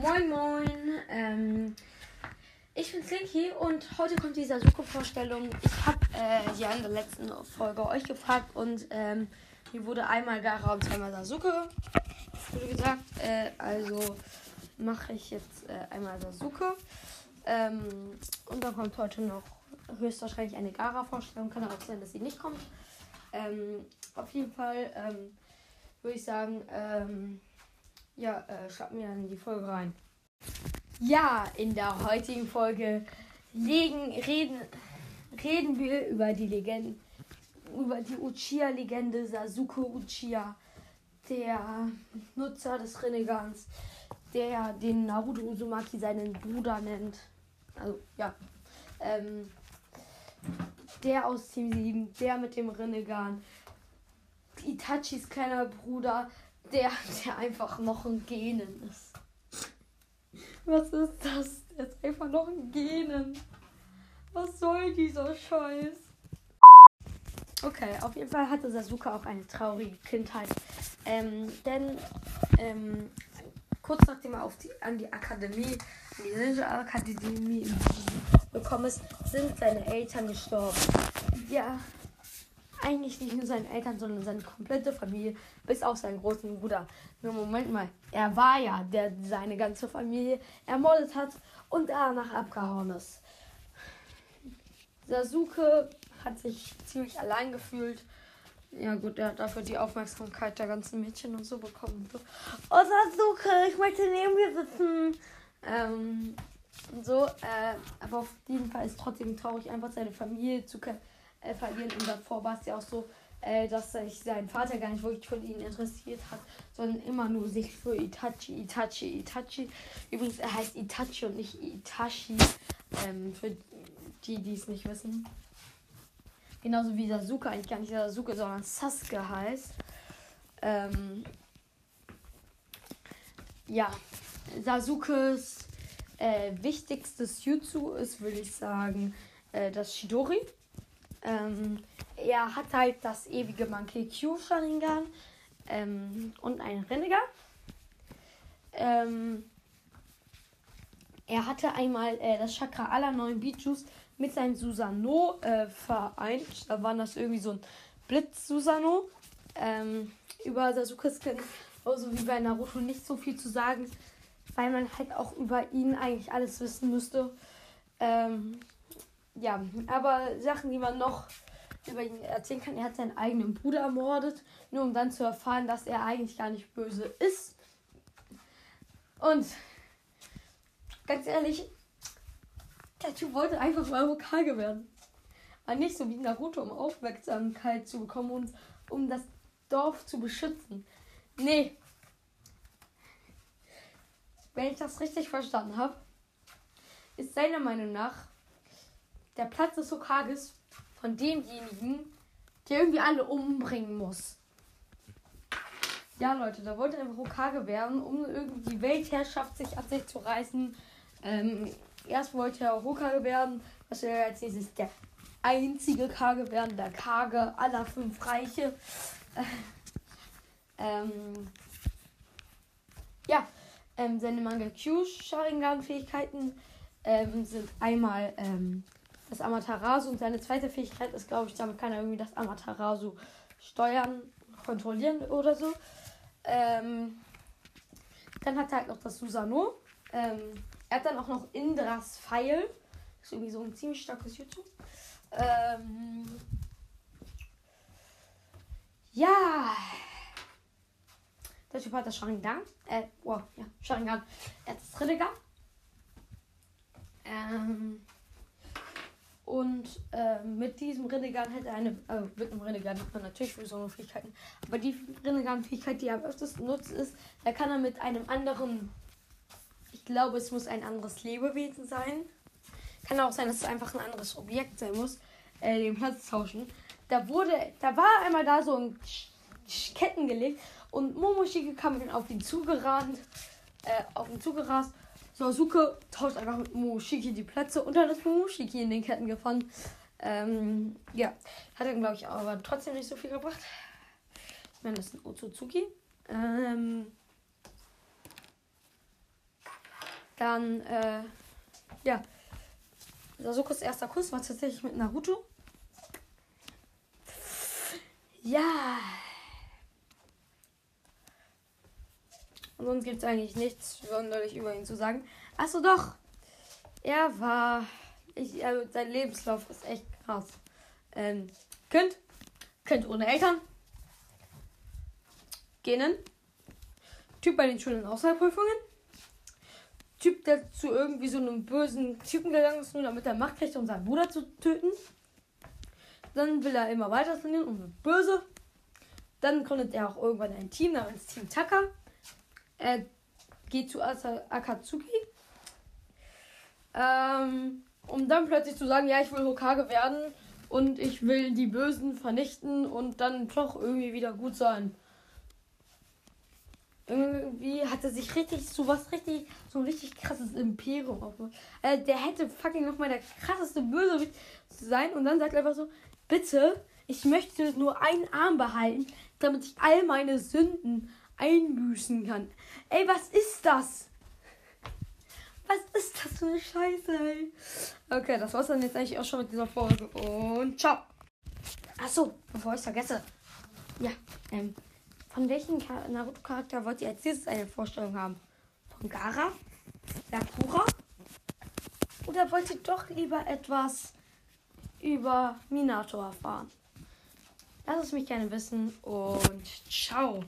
Moin Moin, ähm, ich bin Slinky und heute kommt die Sasuke-Vorstellung. Ich habe äh, ja in der letzten Folge euch gefragt und ähm, hier wurde einmal Gara und zweimal Sasuke, gesagt. Äh, also mache ich jetzt äh, einmal Sasuke. Ähm, und dann kommt heute noch höchstwahrscheinlich eine Gara-Vorstellung. Kann auch sein, dass sie nicht kommt. Ähm, auf jeden Fall ähm, würde ich sagen, ähm, ja, äh, starten wir dann die Folge rein. Ja, in der heutigen Folge legen, reden, reden wir über die Legende, über die Uchiha-Legende Sasuke Uchiha, der Nutzer des Renegans, der den Naruto Uzumaki seinen Bruder nennt. Also, ja. Ähm, der aus Team 7, der mit dem Renegan, Itachis kleiner Bruder, der, der einfach noch ein Genen ist. Was ist das? Der ist einfach noch ein Genen. Was soll dieser Scheiß? Okay, auf jeden Fall hatte Sasuke auch eine traurige Kindheit. Ähm, denn ähm, kurz nachdem er auf die, an die Akademie, an die Ninja Akademie gekommen ist, sind seine Eltern gestorben. Ja, eigentlich nicht nur seine Eltern, sondern seine komplette Familie, bis auf seinen großen Bruder. Nur Moment mal, er war ja, der seine ganze Familie ermordet hat und danach abgehauen ist. Sasuke hat sich ziemlich allein gefühlt. Ja gut, er hat dafür die Aufmerksamkeit der ganzen Mädchen und so bekommen. Oh Sasuke, ich möchte neben dir sitzen. Ähm, so, äh, aber auf jeden Fall ist trotzdem traurig, einfach seine Familie zu äh, verlieren. Und davor war es ja auch so, äh, dass sich sein Vater gar nicht wirklich für ihn interessiert hat, sondern immer nur sich für Itachi, Itachi, Itachi. Übrigens, er heißt Itachi und nicht Itachi. Ähm, für die, die es nicht wissen. Genauso wie Sasuke eigentlich gar nicht Sasuke, sondern Sasuke heißt. Ähm, ja, Sasukes äh, wichtigstes Jutsu ist, würde ich sagen, äh, das Shidori. Ähm, er hat halt das ewige Monkey Q Sharingan ähm, und einen Rennegan. Ähm, er hatte einmal äh, das Chakra aller neuen Bijus mit seinem Susano äh, vereint. Da war das irgendwie so ein Blitz-Susano. Ähm, über Sasukes Skin, so wie bei Naruto, nicht so viel zu sagen, weil man halt auch über ihn eigentlich alles wissen müsste. Ähm, ja, aber Sachen, die man noch über ihn erzählen kann, er hat seinen eigenen Bruder ermordet, nur um dann zu erfahren, dass er eigentlich gar nicht böse ist. Und ganz ehrlich, der Typ wollte einfach mal Hokage werden. Aber nicht so wie Naruto, um Aufmerksamkeit zu bekommen und um das Dorf zu beschützen. Nee. Wenn ich das richtig verstanden habe, ist seiner Meinung nach der Platz des Hokages von demjenigen, der irgendwie alle umbringen muss. Ja, Leute, da wollte er einfach Hokage werden, um irgendwie die Weltherrschaft sich an sich zu reißen. Ähm, erst wollte er Hokage werden, was er als nächstes der einzige Kage werden, der Kage aller fünf Reiche. Äh, ähm, ja, ähm, seine Manga Q Sharingan-Fähigkeiten ähm, sind einmal ähm, das Amaterasu und seine zweite Fähigkeit ist, glaube ich, damit kann er irgendwie das Amaterasu steuern, kontrollieren oder so. Ähm, dann hat er halt noch das Susano. Ähm, er hat dann auch noch Indras Pfeil. Ist irgendwie so ein ziemlich starkes Jutsu. Ähm, ja. Der Typ hat das Sharingan. Äh, wow, ja, Sharingan. Er hat das Rinnegan. Ähm, und äh, mit diesem Rinnegan hätte eine, äh, mit einem Rinnegan hat man natürlich besondere Fähigkeiten, aber die Rinnegan-Fähigkeit, die er am öftesten nutzt, ist, da kann er mit einem anderen, ich glaube, es muss ein anderes Lebewesen sein. Kann auch sein, dass es einfach ein anderes Objekt sein muss, äh, den Platz tauschen. Da wurde, da war einmal da so ein Ketten gelegt und Momoshiki kam dann auf ihn zugerannt, äh, auf ihn zugerast Sasuke tauscht einfach mit Momoshiki die Plätze und dann ist Momoshiki in den Ketten gefahren. Ähm, ja, hat er, glaube ich, aber trotzdem nicht so viel gebracht. Ich meine, das ist ein Otsutsuki. Ähm, Dann, äh, ja. Sasukos erster Kuss war tatsächlich mit Naruto. Ja. Und sonst gibt es eigentlich nichts sonderlich über ihn zu sagen. Achso, doch. Er war. Ich, also sein Lebenslauf ist echt krass. Ähm, Kind. Kind ohne Eltern. Genen. Typ bei den Schulen Auswahlprüfungen. Typ, der zu irgendwie so einem bösen Typen gegangen ist, nur damit er Macht kriegt, um seinen Bruder zu töten. Dann will er immer weiter trainieren und wird böse. Dann gründet er auch irgendwann ein Team namens Team Taka. Er geht zu Akatsuki. Ähm, um dann plötzlich zu sagen, ja, ich will Hokage werden und ich will die Bösen vernichten und dann doch irgendwie wieder gut sein. Irgendwie hat er sich richtig zu was richtig, so ein richtig krasses Imperium aufgebaut. Also der hätte fucking nochmal der krasseste Bösewicht sein und dann sagt er einfach so, bitte, ich möchte nur einen Arm behalten, damit ich all meine Sünden einbüßen kann. Ey, was ist das? Was ist das für eine Scheiße, ey? Okay, das war's dann jetzt eigentlich auch schon mit dieser Folge. Und ciao. Achso, bevor ich vergesse. Ja, ähm, von welchem Naruto-Charakter wollt ihr als nächstes eine Vorstellung haben? Von Gara? Sakura? Oder wollt ihr doch lieber etwas über Minato erfahren? Lasst es mich gerne wissen und ciao.